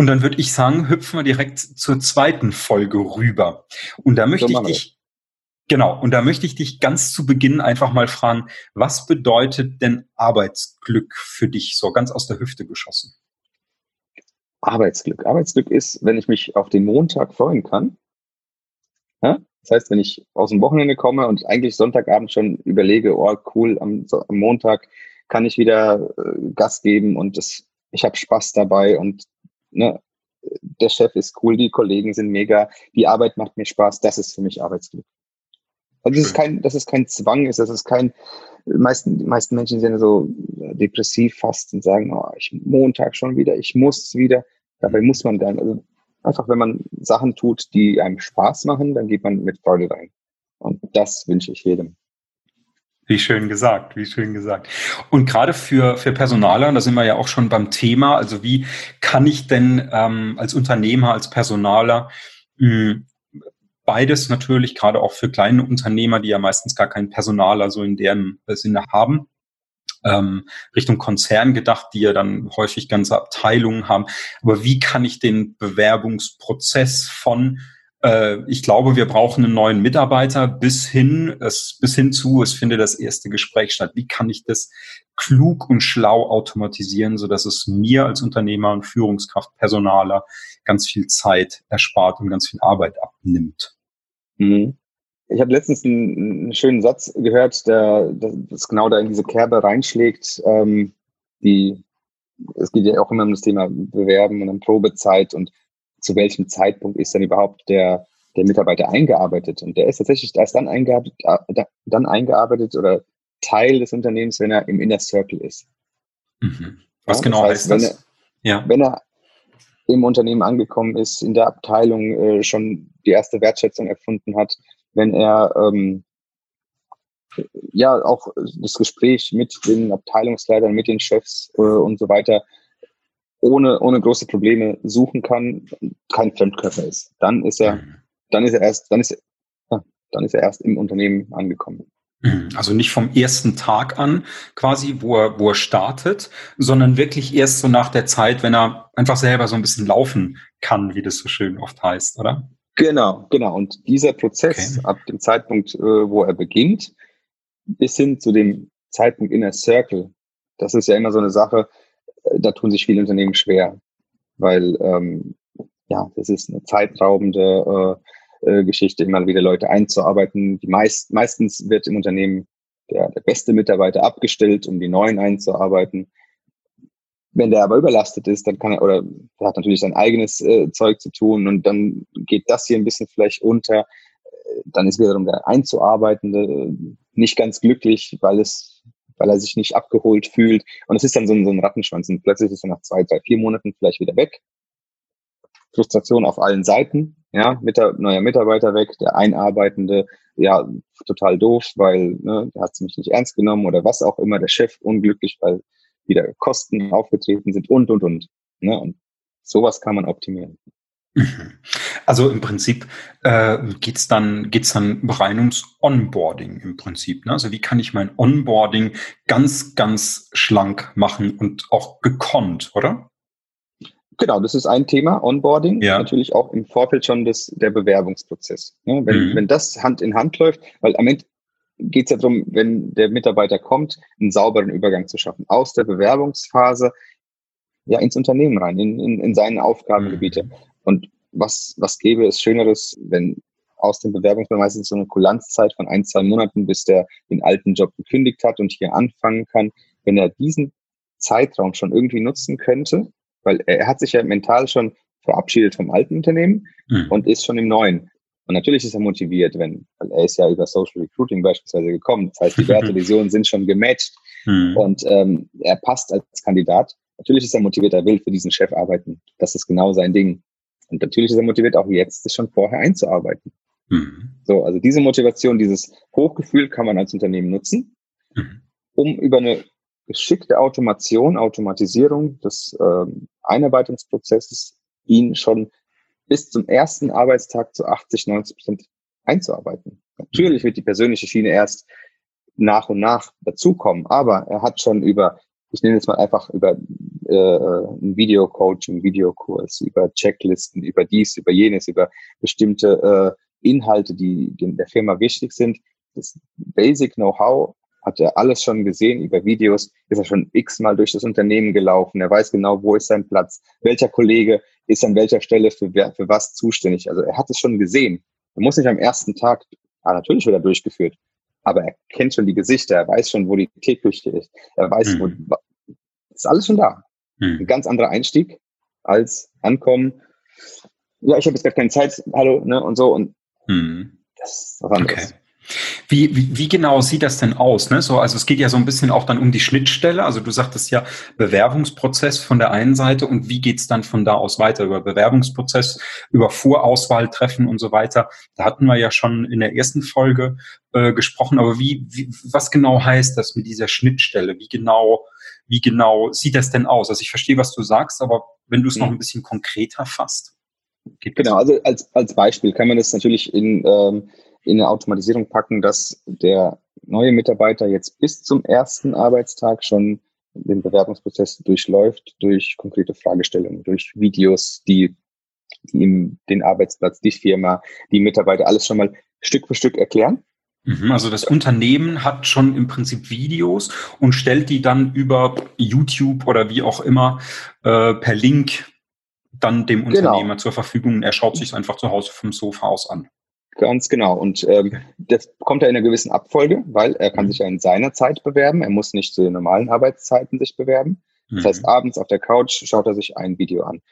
Und dann würde ich sagen, hüpfen wir direkt zur zweiten Folge rüber. Und da möchte so ich dich, genau, und da möchte ich dich ganz zu Beginn einfach mal fragen, was bedeutet denn Arbeitsglück für dich, so ganz aus der Hüfte geschossen? Arbeitsglück. Arbeitsglück ist, wenn ich mich auf den Montag freuen kann. Ja? Das heißt, wenn ich aus dem Wochenende komme und eigentlich Sonntagabend schon überlege, oh cool, am, am Montag kann ich wieder äh, Gas geben und das, ich habe Spaß dabei und ne, der Chef ist cool, die Kollegen sind mega, die Arbeit macht mir Spaß, das ist für mich Arbeitsglück. Also das ist kein, dass es kein Zwang ist, das ist kein, meisten, die meisten Menschen sind so depressiv fast und sagen, oh, ich Montag schon wieder, ich muss wieder. Dabei muss man dann, also einfach, wenn man Sachen tut, die einem Spaß machen, dann geht man mit Freude rein. Und das wünsche ich jedem. Wie schön gesagt, wie schön gesagt. Und gerade für, für Personaler, da sind wir ja auch schon beim Thema, also wie kann ich denn ähm, als Unternehmer, als Personaler mh, hm, beides natürlich, gerade auch für kleine Unternehmer, die ja meistens gar keinen Personaler so in deren Sinne haben, ähm, Richtung Konzern gedacht, die ja dann häufig ganze Abteilungen haben. Aber wie kann ich den Bewerbungsprozess von ich glaube, wir brauchen einen neuen Mitarbeiter bis hin, es, bis hin zu, es findet das erste Gespräch statt. Wie kann ich das klug und schlau automatisieren, so dass es mir als Unternehmer und Führungskraft, Personaler ganz viel Zeit erspart und ganz viel Arbeit abnimmt? Mhm. Ich habe letztens einen, einen, schönen Satz gehört, der das genau da in diese Kerbe reinschlägt. Ähm, die, es geht ja auch immer um das Thema Bewerben und um Probezeit und zu welchem Zeitpunkt ist dann überhaupt der, der Mitarbeiter eingearbeitet. Und der ist tatsächlich erst dann eingearbeitet, äh, dann eingearbeitet oder Teil des Unternehmens, wenn er im Inner Circle ist. Mhm. Was ja, genau das heißt, heißt das? Wenn er, ja. wenn er im Unternehmen angekommen ist, in der Abteilung äh, schon die erste Wertschätzung erfunden hat, wenn er ähm, ja auch das Gespräch mit den Abteilungsleitern, mit den Chefs äh, und so weiter ohne, ohne große Probleme suchen kann, kein Fremdkörper ist. Dann ist er, dann ist er erst, dann ist er, dann ist er erst im Unternehmen angekommen. Mhm. Also nicht vom ersten Tag an quasi, wo er, wo er startet, sondern wirklich erst so nach der Zeit, wenn er einfach selber so ein bisschen laufen kann, wie das so schön oft heißt, oder? Genau, genau. Und dieser Prozess okay. ab dem Zeitpunkt, äh, wo er beginnt, bis hin zu dem Zeitpunkt in der Circle, das ist ja immer so eine Sache, da tun sich viele Unternehmen schwer, weil ähm, ja, das ist eine zeitraubende äh, äh, Geschichte, immer wieder Leute einzuarbeiten. Die meist, meistens wird im Unternehmen der, der beste Mitarbeiter abgestellt, um die neuen einzuarbeiten. Wenn der aber überlastet ist, dann kann er, oder er hat natürlich sein eigenes äh, Zeug zu tun und dann geht das hier ein bisschen vielleicht unter. Dann ist wiederum der Einzuarbeitende äh, nicht ganz glücklich, weil es weil er sich nicht abgeholt fühlt. Und es ist dann so ein, so ein Rattenschwanz. Und plötzlich ist er nach zwei, drei, vier Monaten vielleicht wieder weg. Frustration auf allen Seiten, ja, mit der, neuer Mitarbeiter weg, der Einarbeitende, ja, total doof, weil ne, der hat es mich nicht ernst genommen oder was auch immer, der Chef unglücklich, weil wieder Kosten aufgetreten sind und, und, und. Ne? Und sowas kann man optimieren. Also im Prinzip äh, geht's dann geht's dann rein ums Onboarding im Prinzip. Ne? Also wie kann ich mein Onboarding ganz ganz schlank machen und auch gekonnt, oder? Genau, das ist ein Thema, Onboarding. Ja. Natürlich auch im Vorfeld schon des, der Bewerbungsprozess. Ne? Wenn, mhm. wenn das Hand in Hand läuft, weil am Ende geht es ja darum, wenn der Mitarbeiter kommt, einen sauberen Übergang zu schaffen. Aus der Bewerbungsphase ja ins Unternehmen rein, in, in, in seine Aufgabengebiete. Mhm. Und was, was gäbe es Schöneres, wenn aus dem Bewerbungsprozess meistens so eine Kulanzzeit von ein, zwei Monaten, bis der den alten Job gekündigt hat und hier anfangen kann, wenn er diesen Zeitraum schon irgendwie nutzen könnte, weil er, er hat sich ja mental schon verabschiedet vom alten Unternehmen mhm. und ist schon im neuen. Und natürlich ist er motiviert, wenn, weil er ist ja über Social Recruiting beispielsweise gekommen. Das heißt, die Wertevisionen sind schon gematcht mhm. und ähm, er passt als Kandidat. Natürlich ist er motiviert, er will für diesen Chef arbeiten. Das ist genau sein Ding. Und natürlich ist er motiviert, auch jetzt das schon vorher einzuarbeiten. Mhm. So, also diese Motivation, dieses Hochgefühl kann man als Unternehmen nutzen, mhm. um über eine geschickte Automation, Automatisierung des ähm, Einarbeitungsprozesses ihn schon bis zum ersten Arbeitstag zu 80, 90 Prozent einzuarbeiten. Natürlich wird die persönliche Schiene erst nach und nach dazukommen, aber er hat schon über ich nenne jetzt mal einfach über äh, ein Video-Coaching, Videokurs, über Checklisten, über dies, über jenes, über bestimmte äh, Inhalte, die, die der Firma wichtig sind. Das Basic Know-how hat er alles schon gesehen über Videos, ist er schon x-mal durch das Unternehmen gelaufen. Er weiß genau, wo ist sein Platz, welcher Kollege ist an welcher Stelle für, für was zuständig. Also er hat es schon gesehen. Er muss nicht am ersten Tag, ah, natürlich wird er durchgeführt, aber er kennt schon die Gesichter, er weiß schon, wo die Teeküche ist, er weiß, mhm. wo, ist alles schon da. Mhm. Ein ganz anderer Einstieg als ankommen. Ja, ich habe jetzt gar keine Zeit, hallo, ne, und so, und mhm. das ist was anderes. Okay. Wie, wie, wie genau sieht das denn aus? Ne? So, also es geht ja so ein bisschen auch dann um die Schnittstelle. Also du sagtest ja Bewerbungsprozess von der einen Seite und wie geht's dann von da aus weiter? Über Bewerbungsprozess, über Vorauswahltreffen und so weiter. Da hatten wir ja schon in der ersten Folge äh, gesprochen. Aber wie, wie, was genau heißt das mit dieser Schnittstelle? Wie genau, wie genau sieht das denn aus? Also ich verstehe, was du sagst, aber wenn du es mhm. noch ein bisschen konkreter fasst. Genau, also als, als Beispiel kann man das natürlich in ähm, in eine Automatisierung packen, dass der neue Mitarbeiter jetzt bis zum ersten Arbeitstag schon den Bewerbungsprozess durchläuft, durch konkrete Fragestellungen, durch Videos, die, die ihm den Arbeitsplatz, die Firma, die Mitarbeiter alles schon mal Stück für Stück erklären. Mhm, also das Unternehmen hat schon im Prinzip Videos und stellt die dann über YouTube oder wie auch immer äh, per Link dann dem genau. Unternehmer genau. zur Verfügung. Er schaut sich einfach zu Hause vom Sofa aus an. Ganz genau. Und ähm, das kommt ja in einer gewissen Abfolge, weil er kann mhm. sich ja in seiner Zeit bewerben. Er muss nicht zu den normalen Arbeitszeiten sich bewerben. Das mhm. heißt, abends auf der Couch schaut er sich ein Video an.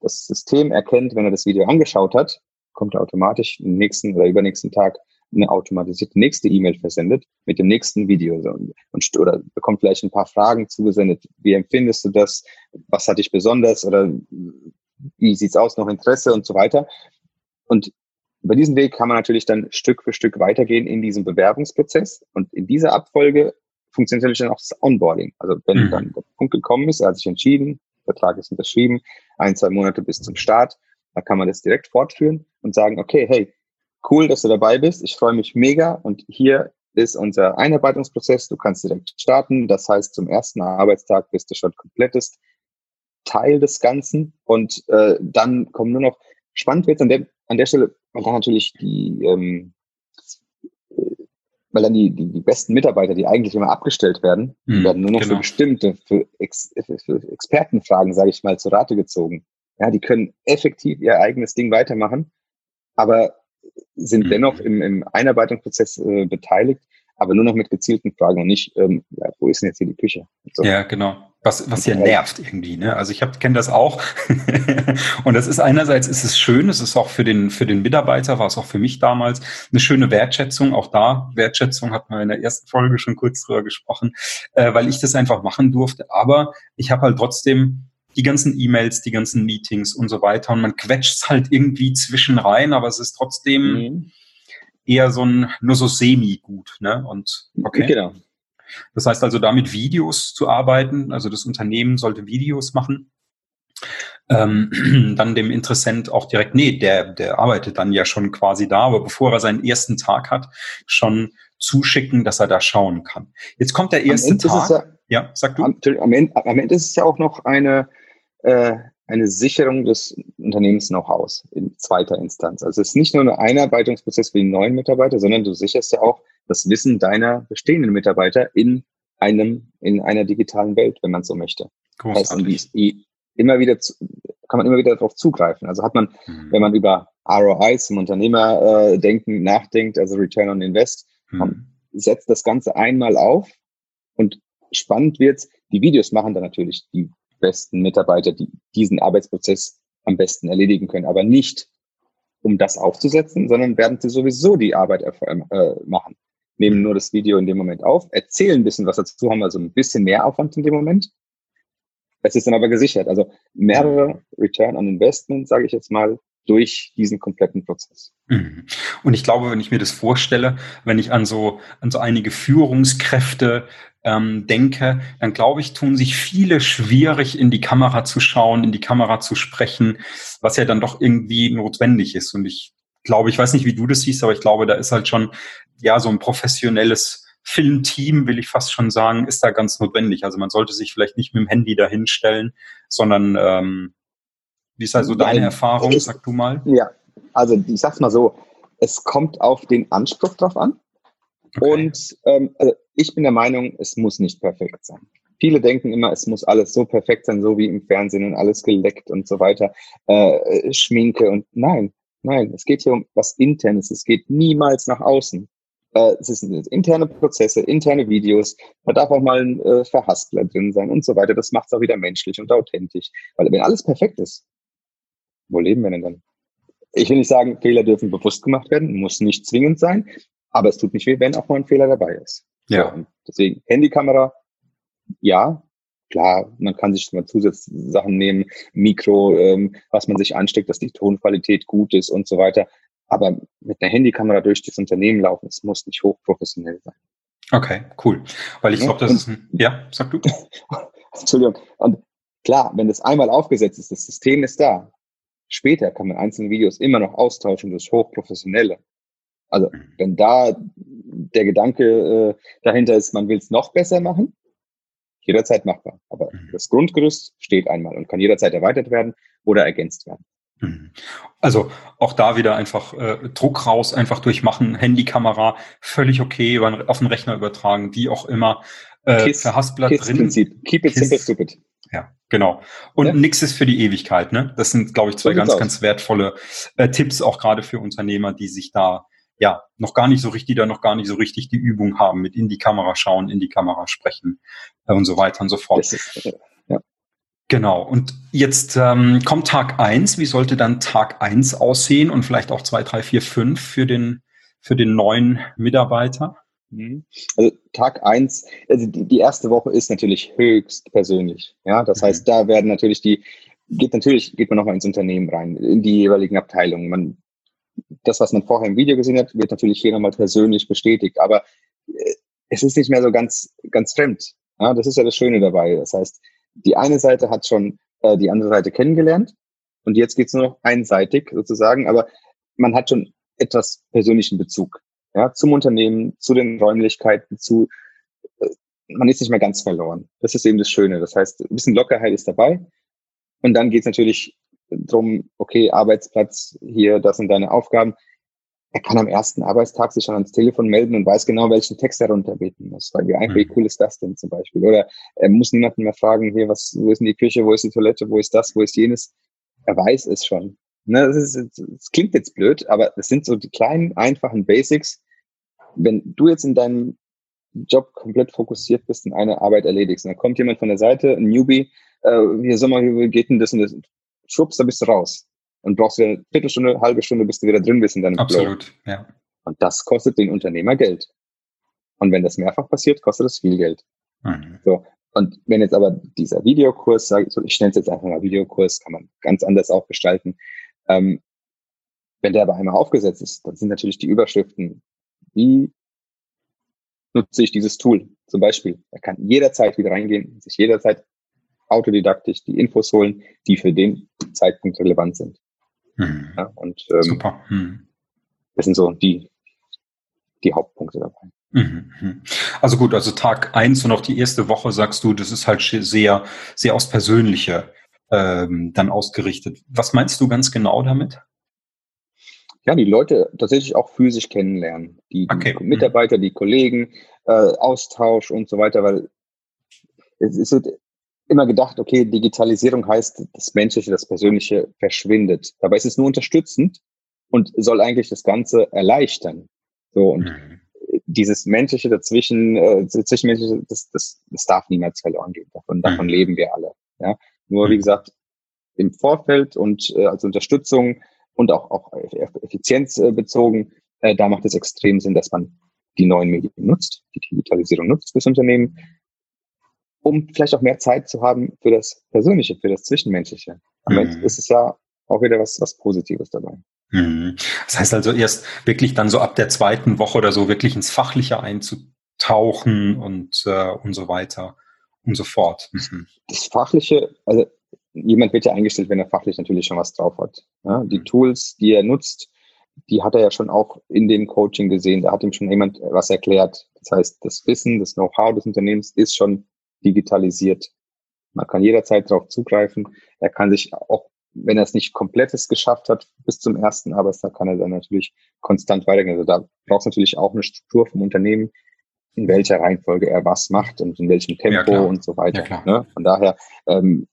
Das System erkennt, wenn er das Video angeschaut hat, kommt er automatisch im nächsten oder übernächsten Tag eine automatisierte nächste E-Mail versendet mit dem nächsten Video und, und, oder bekommt vielleicht ein paar Fragen zugesendet. Wie empfindest du das? Was hat dich besonders oder wie sieht's aus? Noch Interesse und so weiter. Und über diesen Weg kann man natürlich dann Stück für Stück weitergehen in diesem Bewerbungsprozess. Und in dieser Abfolge funktioniert natürlich dann auch das Onboarding. Also wenn mhm. dann der Punkt gekommen ist, er hat sich entschieden, Vertrag ist unterschrieben, ein, zwei Monate bis zum Start, da kann man das direkt fortführen und sagen, okay, hey, cool, dass du dabei bist, ich freue mich mega und hier ist unser Einarbeitungsprozess, du kannst direkt starten, das heißt, zum ersten Arbeitstag bist du schon komplettes Teil des Ganzen und äh, dann kommen nur noch, spannend wird an der, an der Stelle, weil dann natürlich die, ähm, weil dann die, die, die besten Mitarbeiter, die eigentlich immer abgestellt werden, hm, werden nur noch genau. für bestimmte, für, Ex, für Expertenfragen, sage ich mal, zu Rate gezogen. Ja, die können effektiv ihr eigenes Ding weitermachen, aber sind hm. dennoch im, im Einarbeitungsprozess äh, beteiligt, aber nur noch mit gezielten Fragen und nicht, ähm, ja, wo ist denn jetzt hier die Küche? So. Ja, genau. Was, was ja nervt irgendwie, ne? Also ich kenne das auch. und das ist einerseits ist es schön, es ist auch für den, für den Mitarbeiter, war es auch für mich damals, eine schöne Wertschätzung. Auch da, Wertschätzung hat man in der ersten Folge schon kurz drüber gesprochen, äh, weil ich das einfach machen durfte. Aber ich habe halt trotzdem die ganzen E-Mails, die ganzen Meetings und so weiter. Und man quetscht halt irgendwie zwischen rein, aber es ist trotzdem mhm. Eher so ein, nur so semi-gut, ne? Und okay. Genau. Das heißt also, da mit Videos zu arbeiten, also das Unternehmen sollte Videos machen, ähm, dann dem Interessent auch direkt, nee, der, der arbeitet dann ja schon quasi da, aber bevor er seinen ersten Tag hat, schon zuschicken, dass er da schauen kann. Jetzt kommt der erste Tag. Ja, ja, sag du. Am, am, Ende, am Ende ist es ja auch noch eine, äh, eine Sicherung des Unternehmens-Know-hows in zweiter Instanz. Also es ist nicht nur ein Einarbeitungsprozess für die neuen Mitarbeiter, sondern du sicherst ja auch das Wissen deiner bestehenden Mitarbeiter in einem, in einer digitalen Welt, wenn man so möchte. Großartig. Heißt, die, immer wieder zu, kann man immer wieder darauf zugreifen. Also hat man, mhm. wenn man über ROIs im Unternehmerdenken äh, nachdenkt, also Return on Invest, mhm. setzt das Ganze einmal auf und spannend wird's. Die Videos machen dann natürlich die besten Mitarbeiter, die diesen Arbeitsprozess am besten erledigen können, aber nicht um das aufzusetzen, sondern werden sie sowieso die Arbeit äh, machen nehmen nur das Video in dem Moment auf, erzählen ein bisschen was dazu, haben also ein bisschen mehr Aufwand in dem Moment. Es ist dann aber gesichert. Also mehrere Return on Investment, sage ich jetzt mal, durch diesen kompletten Prozess. Mhm. Und ich glaube, wenn ich mir das vorstelle, wenn ich an so, an so einige Führungskräfte ähm, denke, dann glaube ich, tun sich viele schwierig, in die Kamera zu schauen, in die Kamera zu sprechen, was ja dann doch irgendwie notwendig ist. Und ich glaube, ich weiß nicht, wie du das siehst, aber ich glaube, da ist halt schon ja so ein professionelles Filmteam, will ich fast schon sagen, ist da ganz notwendig. Also man sollte sich vielleicht nicht mit dem Handy dahinstellen, sondern ähm, wie ist also deine Erfahrung, sag du mal? Ja, also ich sag's mal so, es kommt auf den Anspruch drauf an. Okay. Und ähm, also ich bin der Meinung, es muss nicht perfekt sein. Viele denken immer, es muss alles so perfekt sein, so wie im Fernsehen und alles geleckt und so weiter, äh, Schminke und nein, nein, es geht hier um was Internes, es geht niemals nach außen. Äh, es sind interne Prozesse, interne Videos, da darf auch mal ein äh, Verhaspler drin sein und so weiter. Das macht es auch wieder menschlich und authentisch. Weil wenn alles perfekt ist, wo leben wir denn dann? Ich will nicht sagen, Fehler dürfen bewusst gemacht werden, muss nicht zwingend sein, aber es tut nicht weh, wenn auch mal ein Fehler dabei ist. Ja. So, deswegen Handykamera, ja, klar, man kann sich mal Zusatzsachen nehmen, Mikro, ähm, was man sich ansteckt, dass die Tonqualität gut ist und so weiter. Aber mit einer Handykamera durch das Unternehmen laufen, es muss nicht hochprofessionell sein. Okay, cool. Weil ich ja, glaube, das ist ein, ja, sag du. Entschuldigung. Und klar, wenn das einmal aufgesetzt ist, das System ist da. Später kann man einzelne Videos immer noch austauschen durch Hochprofessionelle. Also, mhm. wenn da der Gedanke äh, dahinter ist, man will es noch besser machen, jederzeit machbar. Aber mhm. das Grundgerüst steht einmal und kann jederzeit erweitert werden oder ergänzt werden. Mhm. Also auch da wieder einfach äh, Druck raus, einfach durchmachen, Handykamera, völlig okay, auf den Rechner übertragen, wie auch immer. Äh, Kiss, Verhaspler Kiss drin. Prinzip. Keep it Kiss. simple, stupid. Ja, genau. Und ja. nichts ist für die Ewigkeit. Ne? Das sind, glaube ich, zwei so ganz, ganz wertvolle äh, Tipps, auch gerade für Unternehmer, die sich da ja, noch gar nicht so richtig, da noch gar nicht so richtig die Übung haben mit in die Kamera schauen, in die Kamera sprechen äh, und so weiter und so fort. Äh. Genau. Und jetzt ähm, kommt Tag eins. Wie sollte dann Tag eins aussehen und vielleicht auch zwei, drei, vier, fünf für den, für den neuen Mitarbeiter? Mhm. Also Tag eins, also die, die erste Woche ist natürlich höchst persönlich. Ja, das mhm. heißt, da werden natürlich die, geht natürlich, geht man nochmal ins Unternehmen rein, in die jeweiligen Abteilungen. Man das, was man vorher im Video gesehen hat, wird natürlich hier nochmal persönlich bestätigt. Aber äh, es ist nicht mehr so ganz, ganz fremd. Ja, das ist ja das Schöne dabei. Das heißt, die eine Seite hat schon äh, die andere Seite kennengelernt und jetzt geht's nur noch einseitig sozusagen, aber man hat schon etwas persönlichen Bezug ja, zum Unternehmen, zu den Räumlichkeiten, zu äh, man ist nicht mehr ganz verloren. Das ist eben das Schöne. Das heißt, ein bisschen Lockerheit ist dabei. Und dann geht's natürlich drum, okay, Arbeitsplatz, hier, das sind deine Aufgaben. Er kann am ersten Arbeitstag sich schon ans Telefon melden und weiß genau, welchen Text er runterbeten muss. Weil wie einfach, wie mhm. cool ist das denn zum Beispiel? Oder er muss niemanden mehr fragen, hier, was, wo ist denn die Küche, wo ist die Toilette, wo ist das, wo ist jenes? Er weiß es schon. Ne, das, ist, das klingt jetzt blöd, aber das sind so die kleinen, einfachen Basics. Wenn du jetzt in deinem Job komplett fokussiert bist und eine Arbeit erledigst, und dann kommt jemand von der Seite, ein Newbie, äh, hier, sag mal, wie geht denn das und das? Schwupps, da bist du raus. Und brauchst du eine Viertelstunde, halbe Stunde, bis du wieder drin bist in deinem Absolut, Flow. ja. Und das kostet den Unternehmer Geld. Und wenn das mehrfach passiert, kostet das viel Geld. Mhm. So. Und wenn jetzt aber dieser Videokurs, ich nenne es jetzt einfach mal Videokurs, kann man ganz anders auch gestalten. Ähm, wenn der aber einmal aufgesetzt ist, dann sind natürlich die Überschriften, wie nutze ich dieses Tool? Zum Beispiel, er kann jederzeit wieder reingehen, sich jederzeit autodidaktisch die Infos holen, die für den Zeitpunkt relevant sind. Mhm. Ja, und ähm, Super. Mhm. das sind so die, die Hauptpunkte dabei. Mhm, mhm. Also gut, also Tag eins und auch die erste Woche sagst du, das ist halt sehr, sehr aufs Persönliche ähm, dann ausgerichtet. Was meinst du ganz genau damit? Ja, die Leute tatsächlich auch physisch kennenlernen. Die, okay. die Mitarbeiter, die Kollegen, äh, Austausch und so weiter, weil es ist, immer gedacht, okay, Digitalisierung heißt, das Menschliche, das Persönliche verschwindet. Dabei ist es nur unterstützend und soll eigentlich das Ganze erleichtern. So und mhm. dieses Menschliche dazwischen, äh, zwischenmenschliche, das, das, das darf niemals verloren gehen. Davon, davon mhm. leben wir alle. Ja, nur wie mhm. gesagt im Vorfeld und äh, als Unterstützung und auch auch effizienzbezogen, äh, da macht es extrem Sinn, dass man die neuen Medien nutzt, die Digitalisierung nutzt fürs Unternehmen um vielleicht auch mehr Zeit zu haben für das Persönliche, für das Zwischenmenschliche. Am Ende mhm. ist es ja auch wieder was, was Positives dabei. Mhm. Das heißt also erst wirklich dann so ab der zweiten Woche oder so wirklich ins Fachliche einzutauchen und, äh, und so weiter und so fort. Mhm. Das Fachliche, also jemand wird ja eingestellt, wenn er fachlich natürlich schon was drauf hat. Ja, die mhm. Tools, die er nutzt, die hat er ja schon auch in dem Coaching gesehen. Da hat ihm schon jemand was erklärt. Das heißt, das Wissen, das Know-how des Unternehmens ist schon digitalisiert. Man kann jederzeit darauf zugreifen. Er kann sich auch, wenn er es nicht komplettes geschafft hat, bis zum ersten Arbeitstag, kann er dann natürlich konstant weitergehen. Also da braucht es natürlich auch eine Struktur vom Unternehmen, in welcher Reihenfolge er was macht und in welchem Tempo ja, und so weiter. Ja, ne? Von daher, ähm,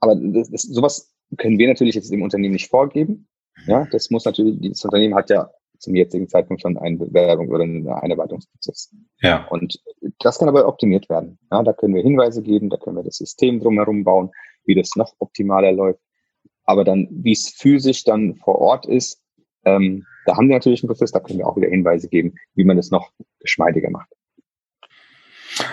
aber das, das, sowas können wir natürlich jetzt dem Unternehmen nicht vorgeben. Ja, das muss natürlich, das Unternehmen hat ja zum jetzigen Zeitpunkt schon einen Bewerbung oder einen Einarbeitungsprozess. Ja. Und das kann aber optimiert werden. Ja, da können wir Hinweise geben, da können wir das System drumherum bauen, wie das noch optimaler läuft. Aber dann, wie es physisch dann vor Ort ist, ähm, da haben wir natürlich einen Prozess, da können wir auch wieder Hinweise geben, wie man das noch geschmeidiger macht.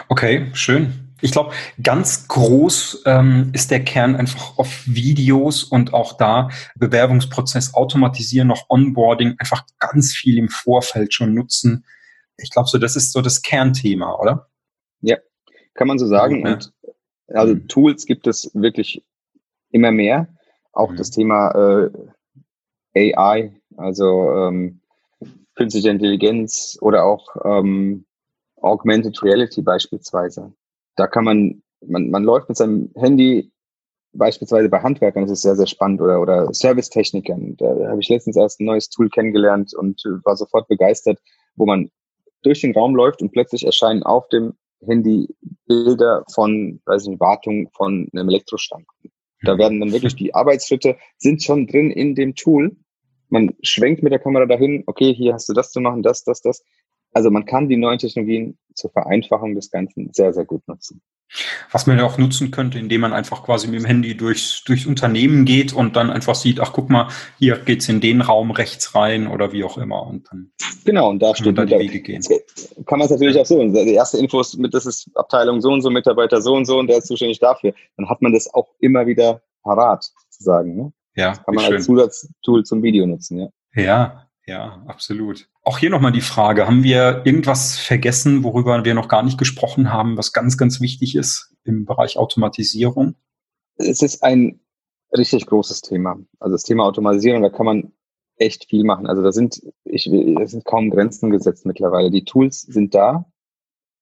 Okay, schön. Ich glaube, ganz groß ähm, ist der Kern einfach auf Videos und auch da Bewerbungsprozess automatisieren, noch Onboarding, einfach ganz viel im Vorfeld schon nutzen. Ich glaube, so das ist so das Kernthema, oder? Ja, kann man so sagen. Ja. Und also mhm. Tools gibt es wirklich immer mehr. Auch mhm. das Thema äh, AI, also ähm, künstliche Intelligenz oder auch ähm, Augmented Reality beispielsweise da kann man, man, man läuft mit seinem Handy beispielsweise bei Handwerkern, das ist sehr, sehr spannend, oder, oder Servicetechnikern. Da habe ich letztens erst ein neues Tool kennengelernt und war sofort begeistert, wo man durch den Raum läuft und plötzlich erscheinen auf dem Handy Bilder von, weiß nicht, Wartung von einem Elektroschrank. Da werden dann wirklich die Arbeitsschritte sind schon drin in dem Tool. Man schwenkt mit der Kamera dahin, okay, hier hast du das zu machen, das, das, das. Also man kann die neuen Technologien zur Vereinfachung des Ganzen sehr, sehr gut nutzen. Was man ja auch nutzen könnte, indem man einfach quasi mit dem Handy durchs, durchs Unternehmen geht und dann einfach sieht, ach guck mal, hier geht's in den Raum rechts rein oder wie auch immer. Und dann genau, und da steht da die Wege gehen. Kann man es natürlich auch so. Die erste Infos mit, das ist Abteilung so und so, Mitarbeiter so und so und der ist zuständig dafür. Dann hat man das auch immer wieder parat, sozusagen. Ne? Ja. Das kann man schön. als Zusatztool zum Video nutzen, ja. Ja, ja, absolut. Auch hier nochmal die Frage, haben wir irgendwas vergessen, worüber wir noch gar nicht gesprochen haben, was ganz, ganz wichtig ist im Bereich Automatisierung? Es ist ein richtig großes Thema. Also das Thema Automatisierung, da kann man echt viel machen. Also da sind, ich, es sind kaum Grenzen gesetzt mittlerweile. Die Tools sind da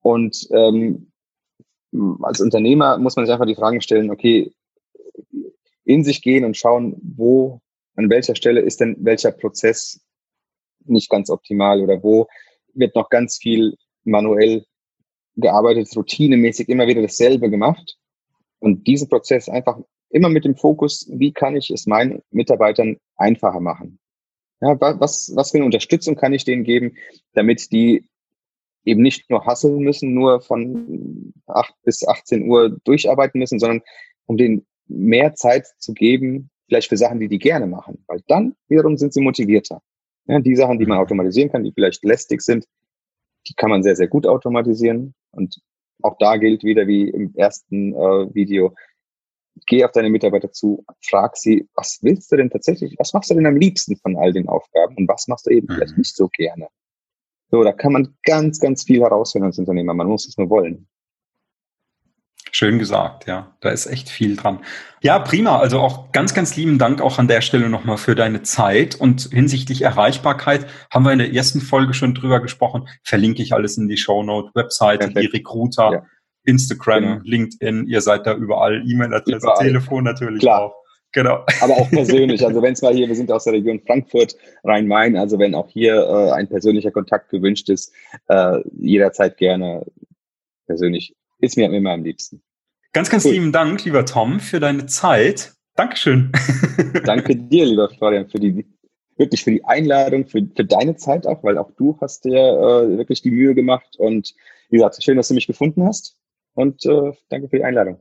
und ähm, als Unternehmer muss man sich einfach die Fragen stellen, okay, in sich gehen und schauen, wo, an welcher Stelle ist denn welcher Prozess nicht ganz optimal oder wo wird noch ganz viel manuell gearbeitet, routinemäßig immer wieder dasselbe gemacht. Und diesen Prozess einfach immer mit dem Fokus, wie kann ich es meinen Mitarbeitern einfacher machen? Ja, was, was für eine Unterstützung kann ich denen geben, damit die eben nicht nur hasseln müssen, nur von 8 bis 18 Uhr durcharbeiten müssen, sondern um denen mehr Zeit zu geben, vielleicht für Sachen, die die gerne machen, weil dann wiederum sind sie motivierter. Ja, die Sachen, die man mhm. automatisieren kann, die vielleicht lästig sind, die kann man sehr, sehr gut automatisieren. Und auch da gilt wieder wie im ersten äh, Video, geh auf deine Mitarbeiter zu, frag sie, was willst du denn tatsächlich, was machst du denn am liebsten von all den Aufgaben und was machst du eben mhm. vielleicht nicht so gerne? So, da kann man ganz, ganz viel herausfinden als Unternehmer. Man muss es nur wollen. Schön gesagt, ja. Da ist echt viel dran. Ja, prima. Also auch ganz, ganz lieben Dank auch an der Stelle nochmal für deine Zeit. Und hinsichtlich Erreichbarkeit haben wir in der ersten Folge schon drüber gesprochen. Verlinke ich alles in die Shownote, Webseite, Perfekt. die Recruiter, ja. Instagram, genau. LinkedIn. Ihr seid da überall. E-Mail-Adresse, Telefon natürlich Klar. auch. Genau. Aber auch persönlich. Also wenn es mal hier, wir sind aus der Region Frankfurt, Rhein-Main, also wenn auch hier äh, ein persönlicher Kontakt gewünscht ist, äh, jederzeit gerne persönlich ist mir immer am liebsten. Ganz, ganz cool. lieben Dank, lieber Tom, für deine Zeit. Dankeschön. Danke dir, lieber Florian, für die wirklich für die Einladung, für, für deine Zeit auch, weil auch du hast dir äh, wirklich die Mühe gemacht und wie gesagt, schön, dass du mich gefunden hast und äh, danke für die Einladung.